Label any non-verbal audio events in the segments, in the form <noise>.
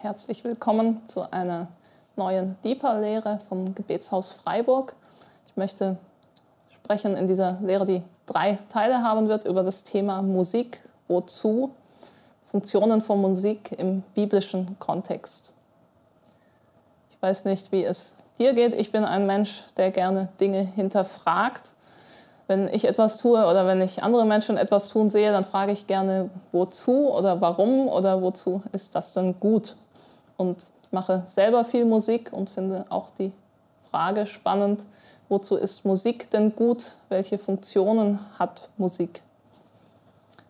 Herzlich willkommen zu einer neuen Deeper-Lehre vom Gebetshaus Freiburg. Ich möchte sprechen in dieser Lehre, die drei Teile haben wird, über das Thema Musik, wozu, Funktionen von Musik im biblischen Kontext. Ich weiß nicht, wie es dir geht. Ich bin ein Mensch, der gerne Dinge hinterfragt. Wenn ich etwas tue oder wenn ich andere Menschen etwas tun sehe, dann frage ich gerne, wozu oder warum oder wozu ist das denn gut? Und mache selber viel Musik und finde auch die Frage spannend, wozu ist Musik denn gut? Welche Funktionen hat Musik?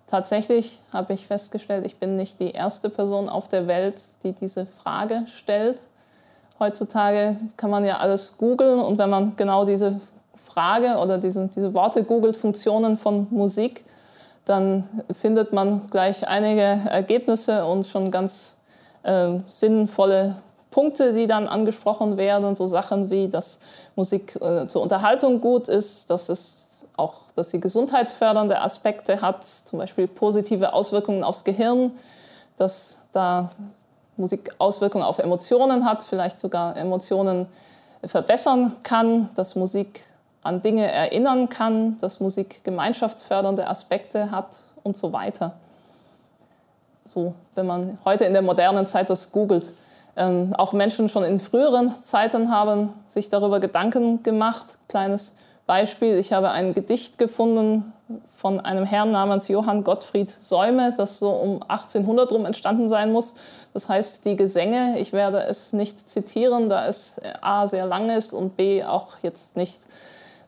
Tatsächlich habe ich festgestellt, ich bin nicht die erste Person auf der Welt, die diese Frage stellt. Heutzutage kann man ja alles googeln und wenn man genau diese Frage oder diese, diese Worte googelt, Funktionen von Musik, dann findet man gleich einige Ergebnisse und schon ganz äh, sinnvolle Punkte, die dann angesprochen werden, so Sachen wie, dass Musik äh, zur Unterhaltung gut ist, dass es auch, dass sie gesundheitsfördernde Aspekte hat, zum Beispiel positive Auswirkungen aufs Gehirn, dass da Musik Auswirkungen auf Emotionen hat, vielleicht sogar Emotionen verbessern kann, dass Musik an Dinge erinnern kann, dass Musik gemeinschaftsfördernde Aspekte hat und so weiter. So, wenn man heute in der modernen Zeit das googelt. Ähm, auch Menschen schon in früheren Zeiten haben sich darüber Gedanken gemacht. Kleines Beispiel, ich habe ein Gedicht gefunden von einem Herrn namens Johann Gottfried Säume, das so um 1800 rum entstanden sein muss. Das heißt, die Gesänge, ich werde es nicht zitieren, da es A sehr lang ist und B auch jetzt nicht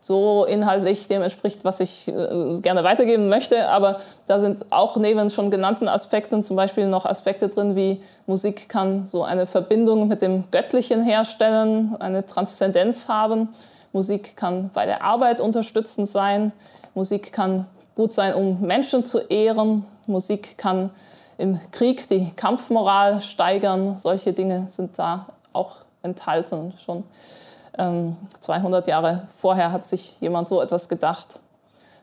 so inhaltlich dem entspricht, was ich äh, gerne weitergeben möchte. Aber da sind auch neben schon genannten Aspekten zum Beispiel noch Aspekte drin, wie Musik kann so eine Verbindung mit dem Göttlichen herstellen, eine Transzendenz haben. Musik kann bei der Arbeit unterstützend sein. Musik kann gut sein, um Menschen zu ehren. Musik kann im Krieg die Kampfmoral steigern. Solche Dinge sind da auch enthalten schon. 200 ähm, Jahre vorher hat sich jemand so etwas gedacht.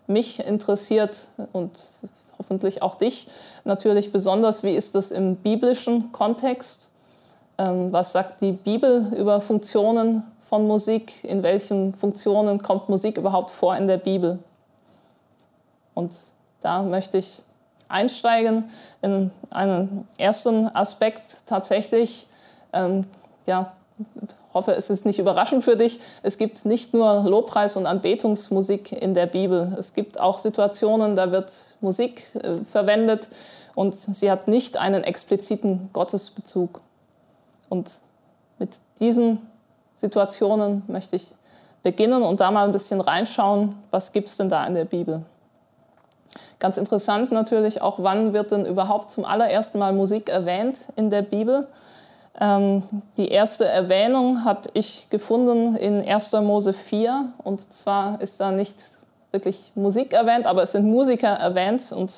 Mich interessiert und hoffentlich auch dich natürlich besonders, wie ist das im biblischen Kontext? Ähm, was sagt die Bibel über Funktionen von Musik? In welchen Funktionen kommt Musik überhaupt vor in der Bibel? Und da möchte ich einsteigen in einen ersten Aspekt tatsächlich. Ähm, ja, hoffe, es ist nicht überraschend für dich. Es gibt nicht nur Lobpreis und Anbetungsmusik in der Bibel. Es gibt auch Situationen, da wird Musik äh, verwendet und sie hat nicht einen expliziten Gottesbezug. Und mit diesen Situationen möchte ich beginnen und da mal ein bisschen reinschauen, was gibt es denn da in der Bibel. Ganz interessant natürlich auch, wann wird denn überhaupt zum allerersten Mal Musik erwähnt in der Bibel? Ähm, die erste Erwähnung habe ich gefunden in 1. Mose 4 und zwar ist da nicht wirklich Musik erwähnt, aber es sind Musiker erwähnt und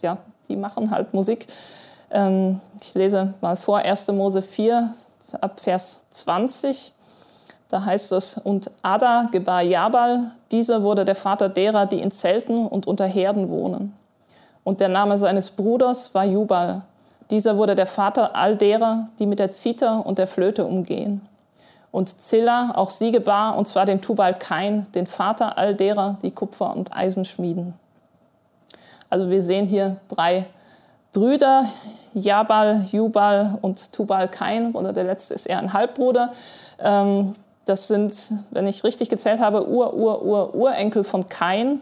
ja, die machen halt Musik. Ähm, ich lese mal vor 1. Mose 4 ab Vers 20. Da heißt es, und Ada gebar Jabal, dieser wurde der Vater derer, die in Zelten und unter Herden wohnen. Und der Name seines Bruders war Jubal, dieser wurde der Vater all derer, die mit der Zither und der Flöte umgehen. Und Zilla, auch sie gebar, und zwar den Tubal Kain, den Vater all derer, die Kupfer und Eisen schmieden. Also wir sehen hier drei Brüder, Jabal, Jubal und Tubal Kain, oder der letzte ist eher ein Halbbruder. Ähm, das sind, wenn ich richtig gezählt habe, Ur, Ur, Ur, Urenkel von Kain.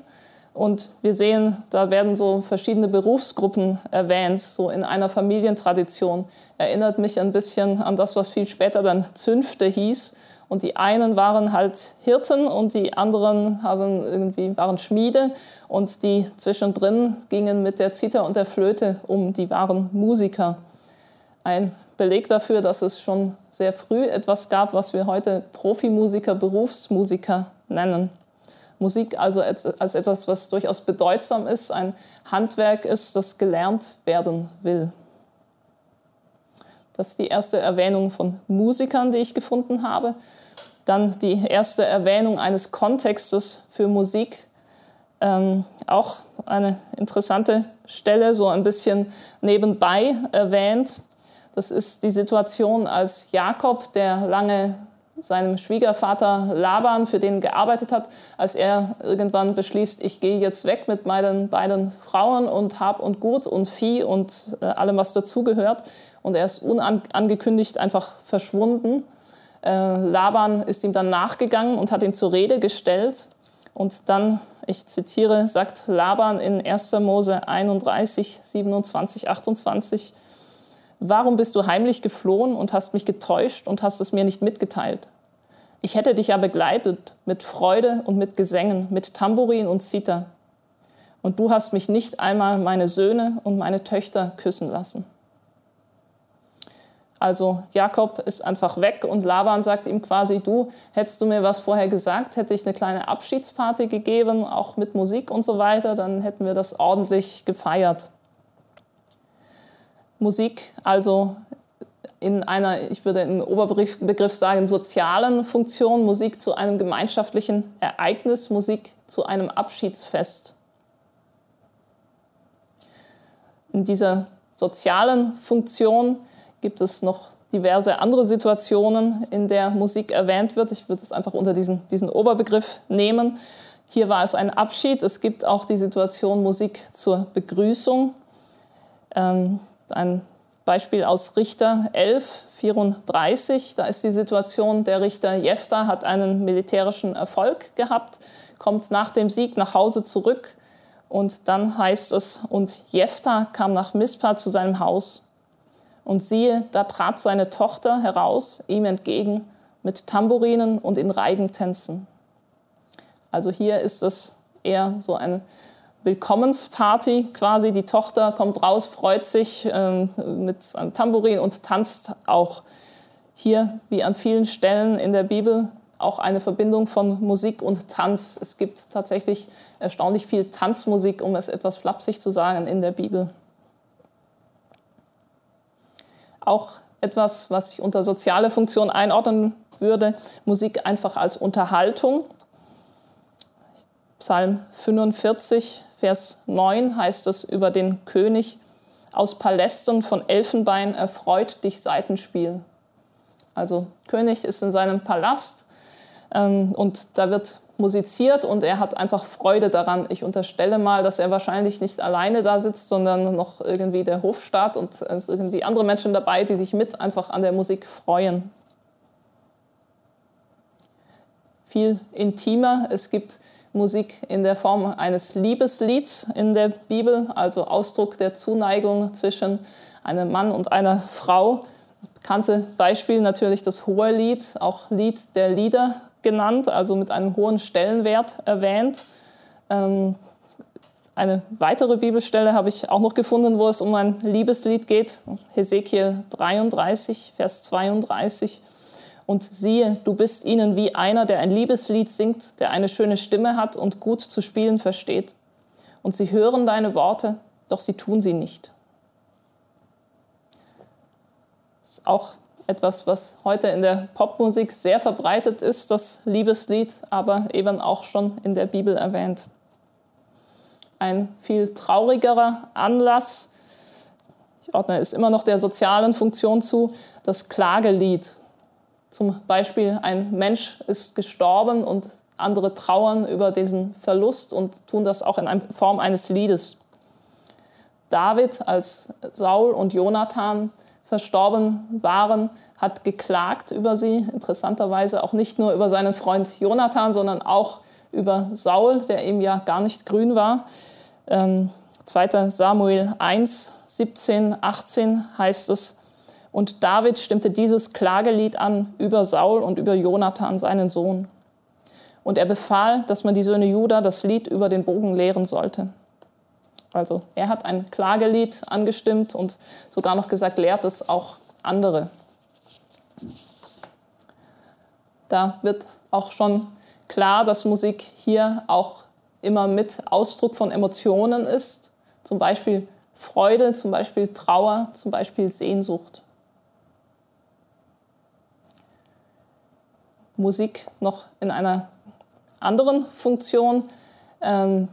Und wir sehen, da werden so verschiedene Berufsgruppen erwähnt, so in einer Familientradition. Erinnert mich ein bisschen an das, was viel später dann Zünfte hieß. Und die einen waren halt Hirten und die anderen haben irgendwie, waren Schmiede. Und die zwischendrin gingen mit der Zither und der Flöte um. Die waren Musiker. Ein Beleg dafür, dass es schon sehr früh etwas gab, was wir heute Profimusiker, Berufsmusiker nennen. Musik also als etwas, was durchaus bedeutsam ist, ein Handwerk ist, das gelernt werden will. Das ist die erste Erwähnung von Musikern, die ich gefunden habe. Dann die erste Erwähnung eines Kontextes für Musik. Ähm, auch eine interessante Stelle, so ein bisschen nebenbei erwähnt. Das ist die Situation, als Jakob, der lange seinem Schwiegervater Laban, für den gearbeitet hat, als er irgendwann beschließt, ich gehe jetzt weg mit meinen beiden Frauen und Hab und Gut und Vieh und äh, allem, was dazugehört. Und er ist unangekündigt einfach verschwunden. Äh, Laban ist ihm dann nachgegangen und hat ihn zur Rede gestellt. Und dann, ich zitiere, sagt Laban in 1. Mose 31, 27, 28, Warum bist du heimlich geflohen und hast mich getäuscht und hast es mir nicht mitgeteilt? Ich hätte dich ja begleitet mit Freude und mit Gesängen, mit Tambourin und Zither. Und du hast mich nicht einmal meine Söhne und meine Töchter küssen lassen. Also Jakob ist einfach weg und Laban sagt ihm quasi, du, hättest du mir was vorher gesagt, hätte ich eine kleine Abschiedsparty gegeben, auch mit Musik und so weiter, dann hätten wir das ordentlich gefeiert. Musik also in einer, ich würde im Oberbegriff sagen, sozialen Funktion, Musik zu einem gemeinschaftlichen Ereignis, Musik zu einem Abschiedsfest. In dieser sozialen Funktion gibt es noch diverse andere Situationen, in der Musik erwähnt wird. Ich würde es einfach unter diesen, diesen Oberbegriff nehmen. Hier war es ein Abschied. Es gibt auch die Situation Musik zur Begrüßung. Ähm, ein Beispiel aus Richter 11, 34. Da ist die Situation, der Richter Jephtha hat einen militärischen Erfolg gehabt, kommt nach dem Sieg nach Hause zurück und dann heißt es, und Jephtha kam nach Mispa zu seinem Haus. Und siehe, da trat seine Tochter heraus, ihm entgegen, mit Tamburinen und in Reigentänzen. Also hier ist es eher so eine Willkommensparty quasi. Die Tochter kommt raus, freut sich ähm, mit einem Tambourin und tanzt auch. Hier, wie an vielen Stellen in der Bibel, auch eine Verbindung von Musik und Tanz. Es gibt tatsächlich erstaunlich viel Tanzmusik, um es etwas flapsig zu sagen, in der Bibel. Auch etwas, was ich unter soziale Funktion einordnen würde, Musik einfach als Unterhaltung. Psalm 45, Vers 9 heißt es über den König, aus Palästen von Elfenbein erfreut dich Seitenspiel. Also König ist in seinem Palast ähm, und da wird musiziert und er hat einfach Freude daran. Ich unterstelle mal, dass er wahrscheinlich nicht alleine da sitzt, sondern noch irgendwie der Hofstaat und äh, irgendwie andere Menschen dabei, die sich mit einfach an der Musik freuen. Viel intimer. Es gibt Musik in der Form eines Liebeslieds in der Bibel, also Ausdruck der Zuneigung zwischen einem Mann und einer Frau. Bekannte Beispiel natürlich das Hohelied, auch Lied der Lieder genannt, also mit einem hohen Stellenwert erwähnt. Ähm, eine weitere Bibelstelle habe ich auch noch gefunden, wo es um ein Liebeslied geht. Hesekiel 33, Vers 32 und siehe, du bist ihnen wie einer, der ein Liebeslied singt, der eine schöne Stimme hat und gut zu spielen versteht. Und sie hören deine Worte, doch sie tun sie nicht. Das ist auch etwas, was heute in der Popmusik sehr verbreitet ist, das Liebeslied, aber eben auch schon in der Bibel erwähnt. Ein viel traurigerer Anlass, ich ordne es immer noch der sozialen Funktion zu, das Klagelied, zum Beispiel ein Mensch ist gestorben und andere trauern über diesen Verlust und tun das auch in Form eines Liedes. David, als Saul und Jonathan verstorben waren, hat geklagt über sie, interessanterweise auch nicht nur über seinen Freund Jonathan, sondern auch über Saul, der ihm ja gar nicht grün war. Ähm, 2. Samuel 1, 17, 18 heißt es, und David stimmte dieses Klagelied an über Saul und über Jonathan, seinen Sohn. Und er befahl, dass man die Söhne Juda das Lied über den Bogen lehren sollte. Also er hat ein Klagelied angestimmt und sogar noch gesagt, lehrt es auch andere. Da wird auch schon klar, dass Musik hier auch immer mit Ausdruck von Emotionen ist. Zum Beispiel Freude, zum Beispiel Trauer, zum Beispiel Sehnsucht. Musik noch in einer anderen Funktion. Ähm,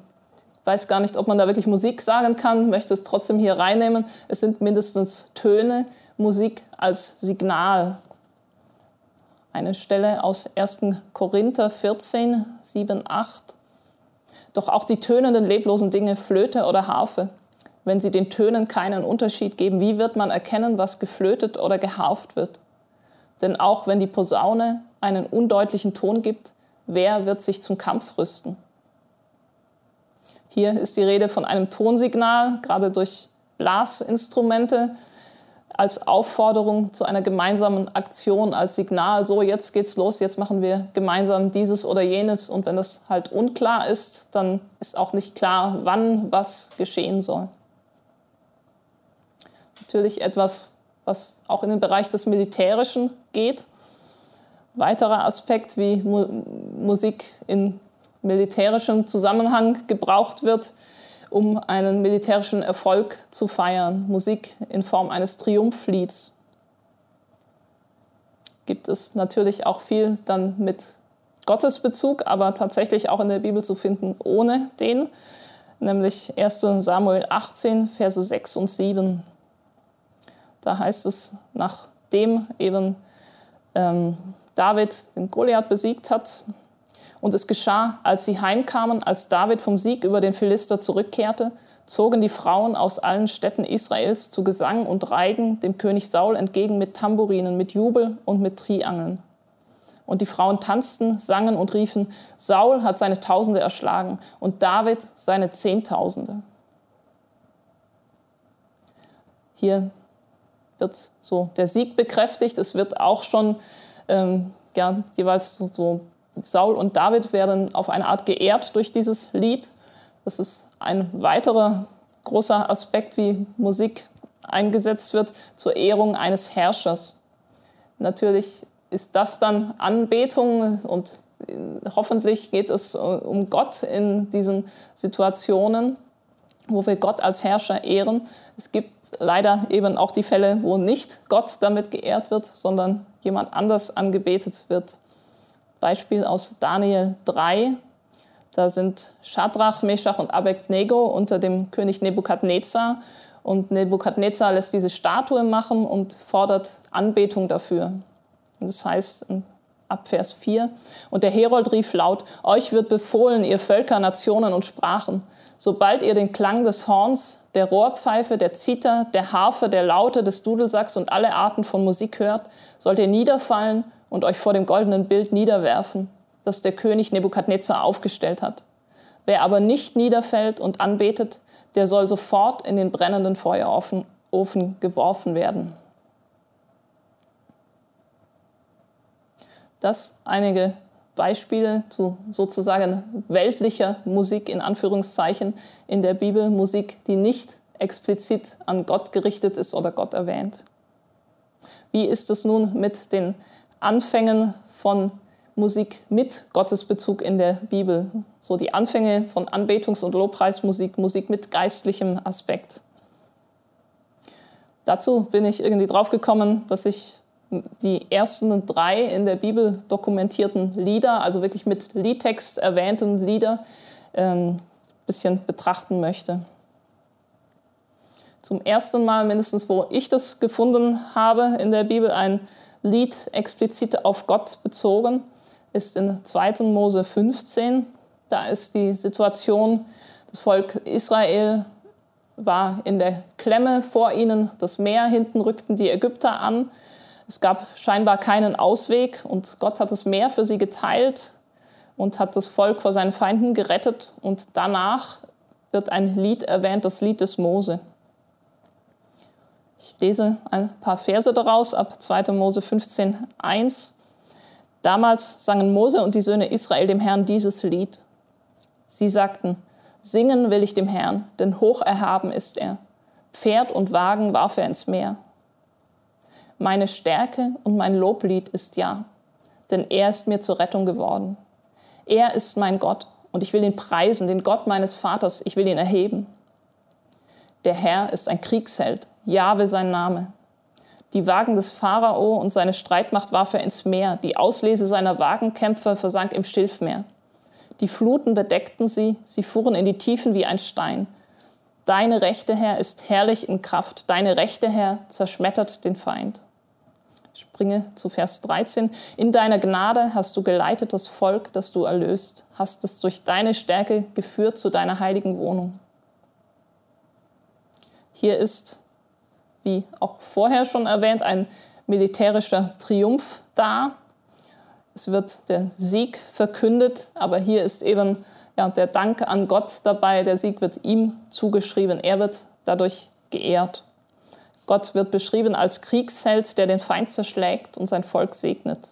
weiß gar nicht, ob man da wirklich Musik sagen kann, möchte es trotzdem hier reinnehmen. Es sind mindestens Töne. Musik als Signal. Eine Stelle aus 1. Korinther 14, 7, 8. Doch auch die tönenden, leblosen Dinge, Flöte oder Harfe, wenn sie den Tönen keinen Unterschied geben, wie wird man erkennen, was geflötet oder geharft wird? Denn auch wenn die Posaune einen undeutlichen Ton gibt, wer wird sich zum Kampf rüsten? Hier ist die Rede von einem Tonsignal, gerade durch Blasinstrumente, als Aufforderung zu einer gemeinsamen Aktion, als Signal, so jetzt geht's los, jetzt machen wir gemeinsam dieses oder jenes. Und wenn das halt unklar ist, dann ist auch nicht klar, wann was geschehen soll. Natürlich etwas, was auch in den Bereich des Militärischen geht. Weiterer Aspekt, wie Mu Musik in militärischem Zusammenhang gebraucht wird, um einen militärischen Erfolg zu feiern. Musik in Form eines Triumphlieds. Gibt es natürlich auch viel dann mit Gottesbezug, aber tatsächlich auch in der Bibel zu finden ohne den, nämlich 1 Samuel 18, Verse 6 und 7. Da heißt es, nachdem eben ähm, David den Goliath besiegt hat, und es geschah, als sie heimkamen, als David vom Sieg über den Philister zurückkehrte, zogen die Frauen aus allen Städten Israels zu Gesang und Reigen dem König Saul entgegen mit Tamburinen, mit Jubel und mit Triangeln. Und die Frauen tanzten, sangen und riefen, Saul hat seine Tausende erschlagen und David seine Zehntausende. Hier wird so der Sieg bekräftigt. Es wird auch schon ähm, ja, jeweils so, so Saul und David werden auf eine Art geehrt durch dieses Lied. Das ist ein weiterer großer Aspekt, wie Musik eingesetzt wird zur Ehrung eines Herrschers. Natürlich ist das dann Anbetung und hoffentlich geht es um Gott in diesen Situationen, wo wir Gott als Herrscher ehren. Es gibt leider eben auch die Fälle, wo nicht Gott damit geehrt wird, sondern jemand anders angebetet wird. Beispiel aus Daniel 3. Da sind Shadrach, Meshach und Abednego unter dem König Nebukadnezar. Und Nebukadnezar lässt diese Statue machen und fordert Anbetung dafür. Das heißt ab Vers 4, und der Herold rief laut, euch wird befohlen, ihr Völker, Nationen und Sprachen, sobald ihr den Klang des Horns, der Rohrpfeife, der Zither, der Harfe, der Laute, des Dudelsacks und alle Arten von Musik hört, sollt ihr niederfallen und euch vor dem goldenen Bild niederwerfen, das der König Nebukadnezar aufgestellt hat. Wer aber nicht niederfällt und anbetet, der soll sofort in den brennenden Feuerofen geworfen werden. Das einige Beispiele zu sozusagen weltlicher Musik in Anführungszeichen in der Bibel, Musik, die nicht explizit an Gott gerichtet ist oder Gott erwähnt. Wie ist es nun mit den Anfängen von Musik mit Gottesbezug in der Bibel. So die Anfänge von Anbetungs- und Lobpreismusik, Musik mit geistlichem Aspekt. Dazu bin ich irgendwie draufgekommen, dass ich die ersten drei in der Bibel dokumentierten Lieder, also wirklich mit Liedtext erwähnten Lieder, ein ähm, bisschen betrachten möchte. Zum ersten Mal mindestens, wo ich das gefunden habe in der Bibel, ein Lied explizit auf Gott bezogen, ist in 2. Mose 15. Da ist die Situation, das Volk Israel war in der Klemme vor ihnen, das Meer, hinten rückten die Ägypter an. Es gab scheinbar keinen Ausweg und Gott hat das Meer für sie geteilt und hat das Volk vor seinen Feinden gerettet. Und danach wird ein Lied erwähnt, das Lied des Mose. Ich lese ein paar Verse daraus ab 2. Mose 15, 1. Damals sangen Mose und die Söhne Israel dem Herrn dieses Lied. Sie sagten, Singen will ich dem Herrn, denn hoch erhaben ist er. Pferd und Wagen warf er ins Meer. Meine Stärke und mein Loblied ist ja, denn er ist mir zur Rettung geworden. Er ist mein Gott und ich will ihn preisen, den Gott meines Vaters, ich will ihn erheben. Der Herr ist ein Kriegsheld, Jahwe sein Name. Die Wagen des Pharao und seine Streitmacht warf er ins Meer, die Auslese seiner Wagenkämpfer versank im Schilfmeer. Die Fluten bedeckten sie, sie fuhren in die Tiefen wie ein Stein. Deine Rechte, Herr, ist herrlich in Kraft. Deine Rechte, Herr, zerschmettert den Feind. Springe zu Vers 13. In deiner Gnade hast du geleitet das Volk, das du erlöst, hast es durch deine Stärke geführt zu deiner heiligen Wohnung. Hier ist, wie auch vorher schon erwähnt, ein militärischer Triumph da. Es wird der Sieg verkündet, aber hier ist eben ja, der Dank an Gott dabei. Der Sieg wird ihm zugeschrieben. Er wird dadurch geehrt. Gott wird beschrieben als Kriegsheld, der den Feind zerschlägt und sein Volk segnet.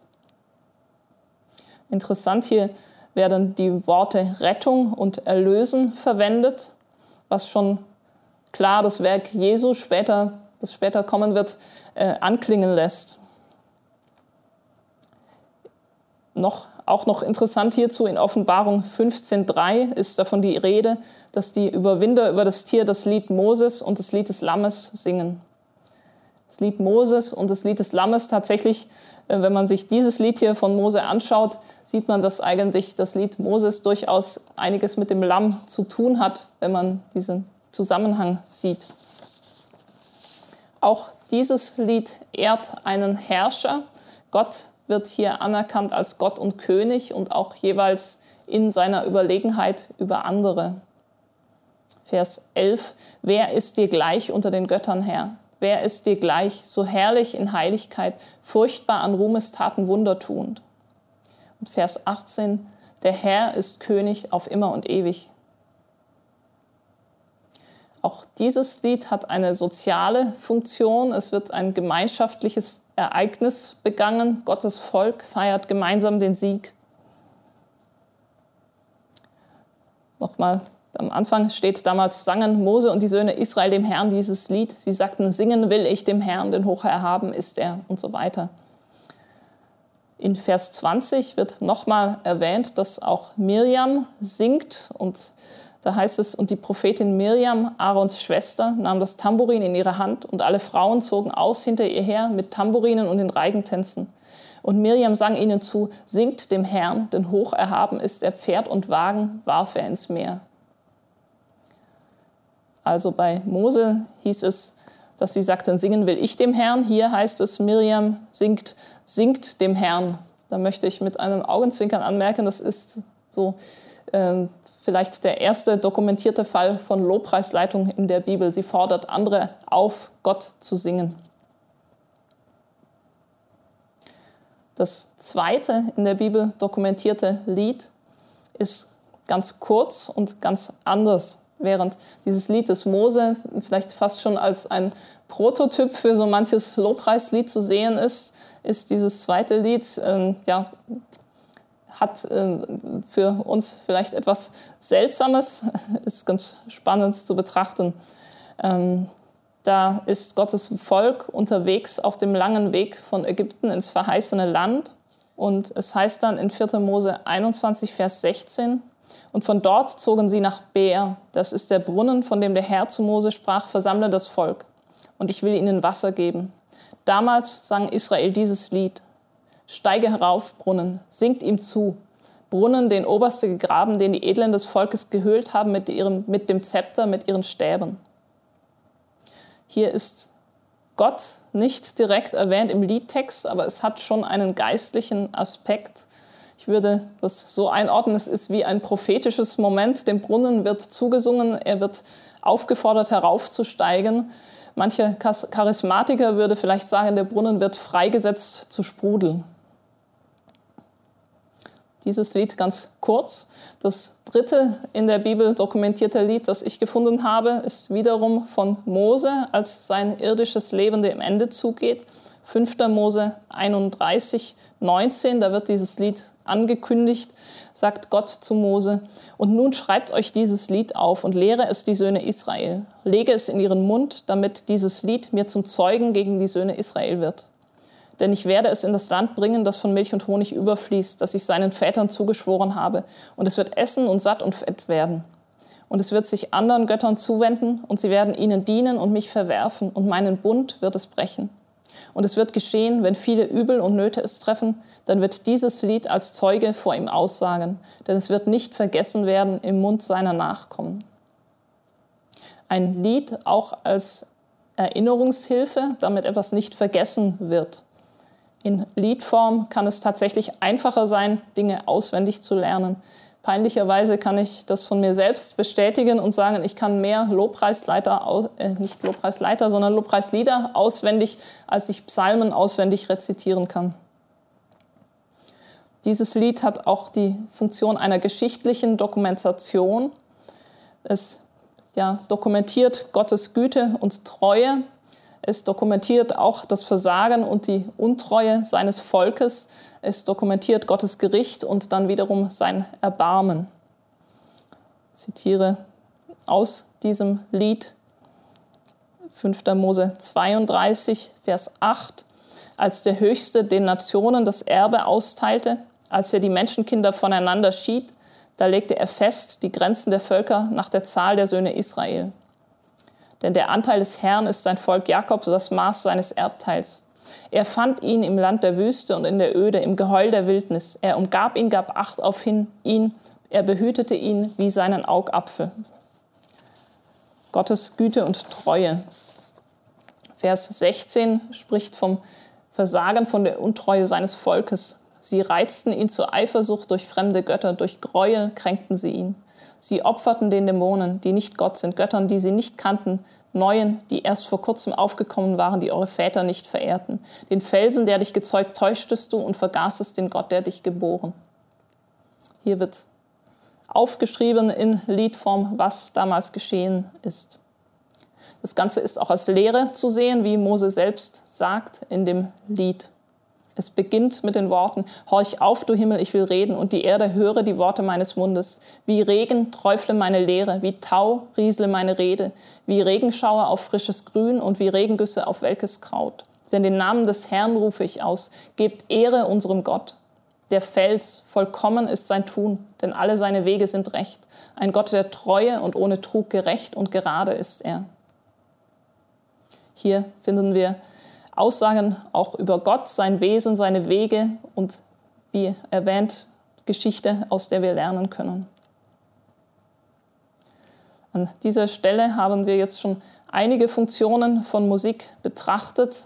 Interessant hier werden die Worte Rettung und Erlösen verwendet, was schon klar das Werk Jesu später, das später kommen wird, äh, anklingen lässt. Noch auch noch interessant hierzu in Offenbarung 15.3 ist davon die Rede, dass die Überwinder über das Tier das Lied Moses und das Lied des Lammes singen. Das Lied Moses und das Lied des Lammes tatsächlich, äh, wenn man sich dieses Lied hier von Mose anschaut, sieht man, dass eigentlich das Lied Moses durchaus einiges mit dem Lamm zu tun hat, wenn man diesen Zusammenhang sieht. Auch dieses Lied ehrt einen Herrscher. Gott wird hier anerkannt als Gott und König und auch jeweils in seiner Überlegenheit über andere. Vers 11. Wer ist dir gleich unter den Göttern, Herr? Wer ist dir gleich, so herrlich in Heiligkeit, furchtbar an Ruhmestaten wundertuend? Und Vers 18. Der Herr ist König auf immer und ewig. Auch dieses Lied hat eine soziale Funktion. Es wird ein gemeinschaftliches Ereignis begangen. Gottes Volk feiert gemeinsam den Sieg. Nochmal, am Anfang steht damals, sangen Mose und die Söhne Israel dem Herrn dieses Lied. Sie sagten, singen will ich dem Herrn, denn hoch erhaben ist er und so weiter. In Vers 20 wird nochmal erwähnt, dass auch Mirjam singt und da heißt es, und die Prophetin Mirjam, Aarons Schwester, nahm das Tambourin in ihre Hand und alle Frauen zogen aus hinter ihr her mit Tambourinen und den Reigentänzen. Und Mirjam sang ihnen zu, singt dem Herrn, denn hoch erhaben ist er Pferd und Wagen, warf er ins Meer. Also bei Mose hieß es, dass sie sagten, singen will ich dem Herrn. Hier heißt es, Mirjam singt, singt dem Herrn. Da möchte ich mit einem Augenzwinkern anmerken, das ist so äh, vielleicht der erste dokumentierte Fall von Lobpreisleitung in der Bibel. Sie fordert andere auf, Gott zu singen. Das zweite in der Bibel dokumentierte Lied ist ganz kurz und ganz anders. Während dieses Lied des Mose vielleicht fast schon als ein Prototyp für so manches Lobpreislied zu sehen ist, ist dieses zweite Lied äh, ja, hat äh, für uns vielleicht etwas Seltsames, <laughs> ist ganz spannend zu betrachten. Ähm, da ist Gottes Volk unterwegs auf dem langen Weg von Ägypten ins verheißene Land. Und es heißt dann in 4. Mose 21, Vers 16, und von dort zogen sie nach Beer, das ist der Brunnen, von dem der Herr zu Mose sprach, versammle das Volk, und ich will ihnen Wasser geben. Damals sang Israel dieses Lied. Steige herauf, Brunnen, singt ihm zu. Brunnen, den oberste gegraben, den die Edlen des Volkes gehöhlt haben mit, ihrem, mit dem Zepter, mit ihren Stäben. Hier ist Gott nicht direkt erwähnt im Liedtext, aber es hat schon einen geistlichen Aspekt. Ich würde das so einordnen, es ist wie ein prophetisches Moment. Dem Brunnen wird zugesungen, er wird aufgefordert heraufzusteigen. Mancher Charismatiker würde vielleicht sagen, der Brunnen wird freigesetzt zu sprudeln dieses Lied ganz kurz. Das dritte in der Bibel dokumentierte Lied, das ich gefunden habe, ist wiederum von Mose, als sein irdisches Leben dem Ende zugeht. 5. Mose 31, 19, da wird dieses Lied angekündigt, sagt Gott zu Mose, und nun schreibt euch dieses Lied auf und lehre es die Söhne Israel. Lege es in ihren Mund, damit dieses Lied mir zum Zeugen gegen die Söhne Israel wird denn ich werde es in das Land bringen, das von Milch und Honig überfließt, das ich seinen Vätern zugeschworen habe, und es wird essen und satt und fett werden. Und es wird sich anderen Göttern zuwenden, und sie werden ihnen dienen und mich verwerfen, und meinen Bund wird es brechen. Und es wird geschehen, wenn viele Übel und Nöte es treffen, dann wird dieses Lied als Zeuge vor ihm aussagen, denn es wird nicht vergessen werden im Mund seiner Nachkommen. ein Lied auch als Erinnerungshilfe, damit etwas nicht vergessen wird. In Liedform kann es tatsächlich einfacher sein, Dinge auswendig zu lernen. Peinlicherweise kann ich das von mir selbst bestätigen und sagen, ich kann mehr Lobpreisleiter, äh, nicht Lobpreisleiter, sondern Lobpreislieder auswendig, als ich Psalmen auswendig rezitieren kann. Dieses Lied hat auch die Funktion einer geschichtlichen Dokumentation. Es ja, dokumentiert Gottes Güte und Treue. Es dokumentiert auch das Versagen und die Untreue seines Volkes. Es dokumentiert Gottes Gericht und dann wiederum sein Erbarmen. Ich zitiere aus diesem Lied 5. Mose 32, Vers 8. Als der Höchste den Nationen das Erbe austeilte, als er die Menschenkinder voneinander schied, da legte er fest die Grenzen der Völker nach der Zahl der Söhne Israel. Denn der Anteil des Herrn ist sein Volk Jakob, das Maß seines Erbteils. Er fand ihn im Land der Wüste und in der Öde, im Geheul der Wildnis. Er umgab ihn, gab Acht auf ihn, er behütete ihn wie seinen Augapfel. Gottes Güte und Treue. Vers 16 spricht vom Versagen von der Untreue seines Volkes. Sie reizten ihn zur Eifersucht durch fremde Götter, durch Gräuel kränkten sie ihn. Sie opferten den Dämonen, die nicht Gott sind, Göttern, die sie nicht kannten, neuen, die erst vor kurzem aufgekommen waren, die eure Väter nicht verehrten. Den Felsen, der dich gezeugt, täuschtest du und vergaßest den Gott, der dich geboren. Hier wird aufgeschrieben in Liedform, was damals geschehen ist. Das Ganze ist auch als Lehre zu sehen, wie Mose selbst sagt in dem Lied. Es beginnt mit den Worten, Horch auf, du Himmel, ich will reden, und die Erde höre die Worte meines Mundes. Wie Regen träufle meine Lehre, wie Tau riesle meine Rede, wie Regenschauer auf frisches Grün und wie Regengüsse auf welkes Kraut. Denn den Namen des Herrn rufe ich aus, gebt Ehre unserem Gott. Der Fels, vollkommen ist sein Tun, denn alle seine Wege sind recht. Ein Gott der Treue und ohne Trug gerecht und gerade ist er. Hier finden wir Aussagen auch über Gott, sein Wesen, seine Wege und wie erwähnt Geschichte, aus der wir lernen können. An dieser Stelle haben wir jetzt schon einige Funktionen von Musik betrachtet.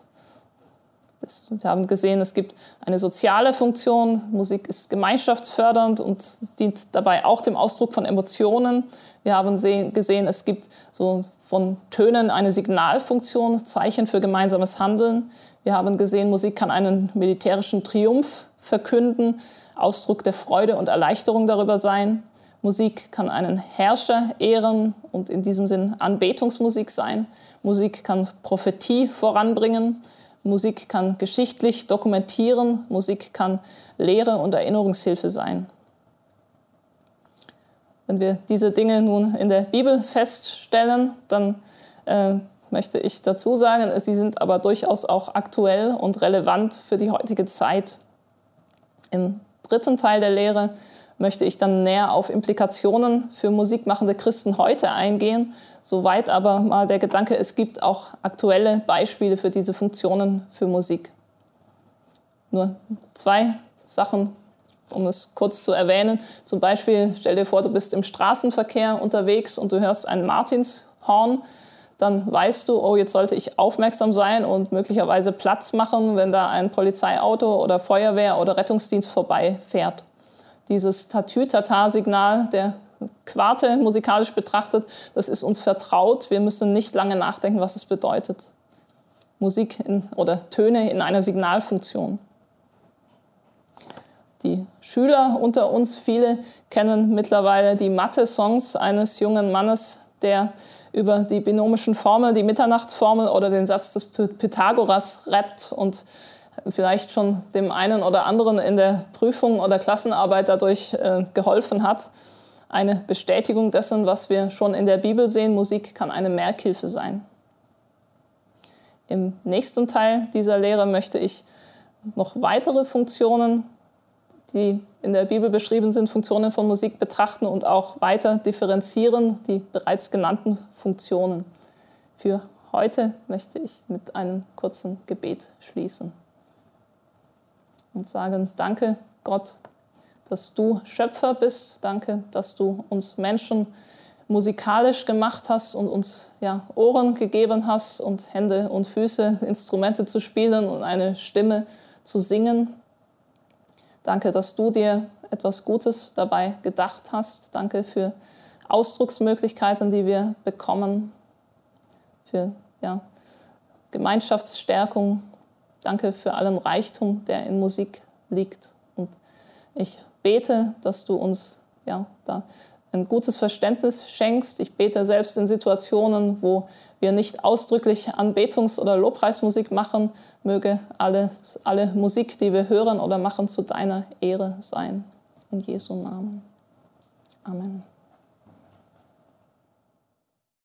Das, wir haben gesehen, es gibt eine soziale Funktion. Musik ist gemeinschaftsfördernd und dient dabei auch dem Ausdruck von Emotionen. Wir haben gesehen, es gibt so von Tönen eine Signalfunktion, Zeichen für gemeinsames Handeln. Wir haben gesehen, Musik kann einen militärischen Triumph verkünden, Ausdruck der Freude und Erleichterung darüber sein. Musik kann einen Herrscher ehren und in diesem Sinn Anbetungsmusik sein. Musik kann Prophetie voranbringen. Musik kann geschichtlich dokumentieren. Musik kann Lehre und Erinnerungshilfe sein. Wenn wir diese Dinge nun in der Bibel feststellen, dann äh, möchte ich dazu sagen, sie sind aber durchaus auch aktuell und relevant für die heutige Zeit. Im dritten Teil der Lehre möchte ich dann näher auf Implikationen für musikmachende Christen heute eingehen, soweit aber mal der Gedanke, es gibt auch aktuelle Beispiele für diese Funktionen für Musik. Nur zwei Sachen um es kurz zu erwähnen. Zum Beispiel stell dir vor, du bist im Straßenverkehr unterwegs und du hörst ein Martinshorn. Dann weißt du, oh, jetzt sollte ich aufmerksam sein und möglicherweise Platz machen, wenn da ein Polizeiauto oder Feuerwehr oder Rettungsdienst vorbeifährt. Dieses Tatütata-Signal der Quarte musikalisch betrachtet, das ist uns vertraut. Wir müssen nicht lange nachdenken, was es bedeutet. Musik in, oder Töne in einer Signalfunktion. Die Schüler unter uns, viele kennen mittlerweile die Mathe-Songs eines jungen Mannes, der über die binomischen Formeln, die Mitternachtsformel oder den Satz des Pythagoras rappt und vielleicht schon dem einen oder anderen in der Prüfung oder Klassenarbeit dadurch äh, geholfen hat. Eine Bestätigung dessen, was wir schon in der Bibel sehen, Musik kann eine Merkhilfe sein. Im nächsten Teil dieser Lehre möchte ich noch weitere Funktionen die in der Bibel beschrieben sind, Funktionen von Musik betrachten und auch weiter differenzieren, die bereits genannten Funktionen. Für heute möchte ich mit einem kurzen Gebet schließen und sagen, danke Gott, dass du Schöpfer bist, danke, dass du uns Menschen musikalisch gemacht hast und uns ja, Ohren gegeben hast und Hände und Füße, Instrumente zu spielen und eine Stimme zu singen. Danke, dass du dir etwas Gutes dabei gedacht hast. Danke für Ausdrucksmöglichkeiten, die wir bekommen, für ja, Gemeinschaftsstärkung. Danke für allen Reichtum, der in Musik liegt. Und ich bete, dass du uns ja, da ein gutes Verständnis schenkst. Ich bete selbst in Situationen, wo wir nicht ausdrücklich Anbetungs- oder Lobpreismusik machen, möge alles, alle Musik, die wir hören oder machen, zu deiner Ehre sein. In Jesu Namen. Amen.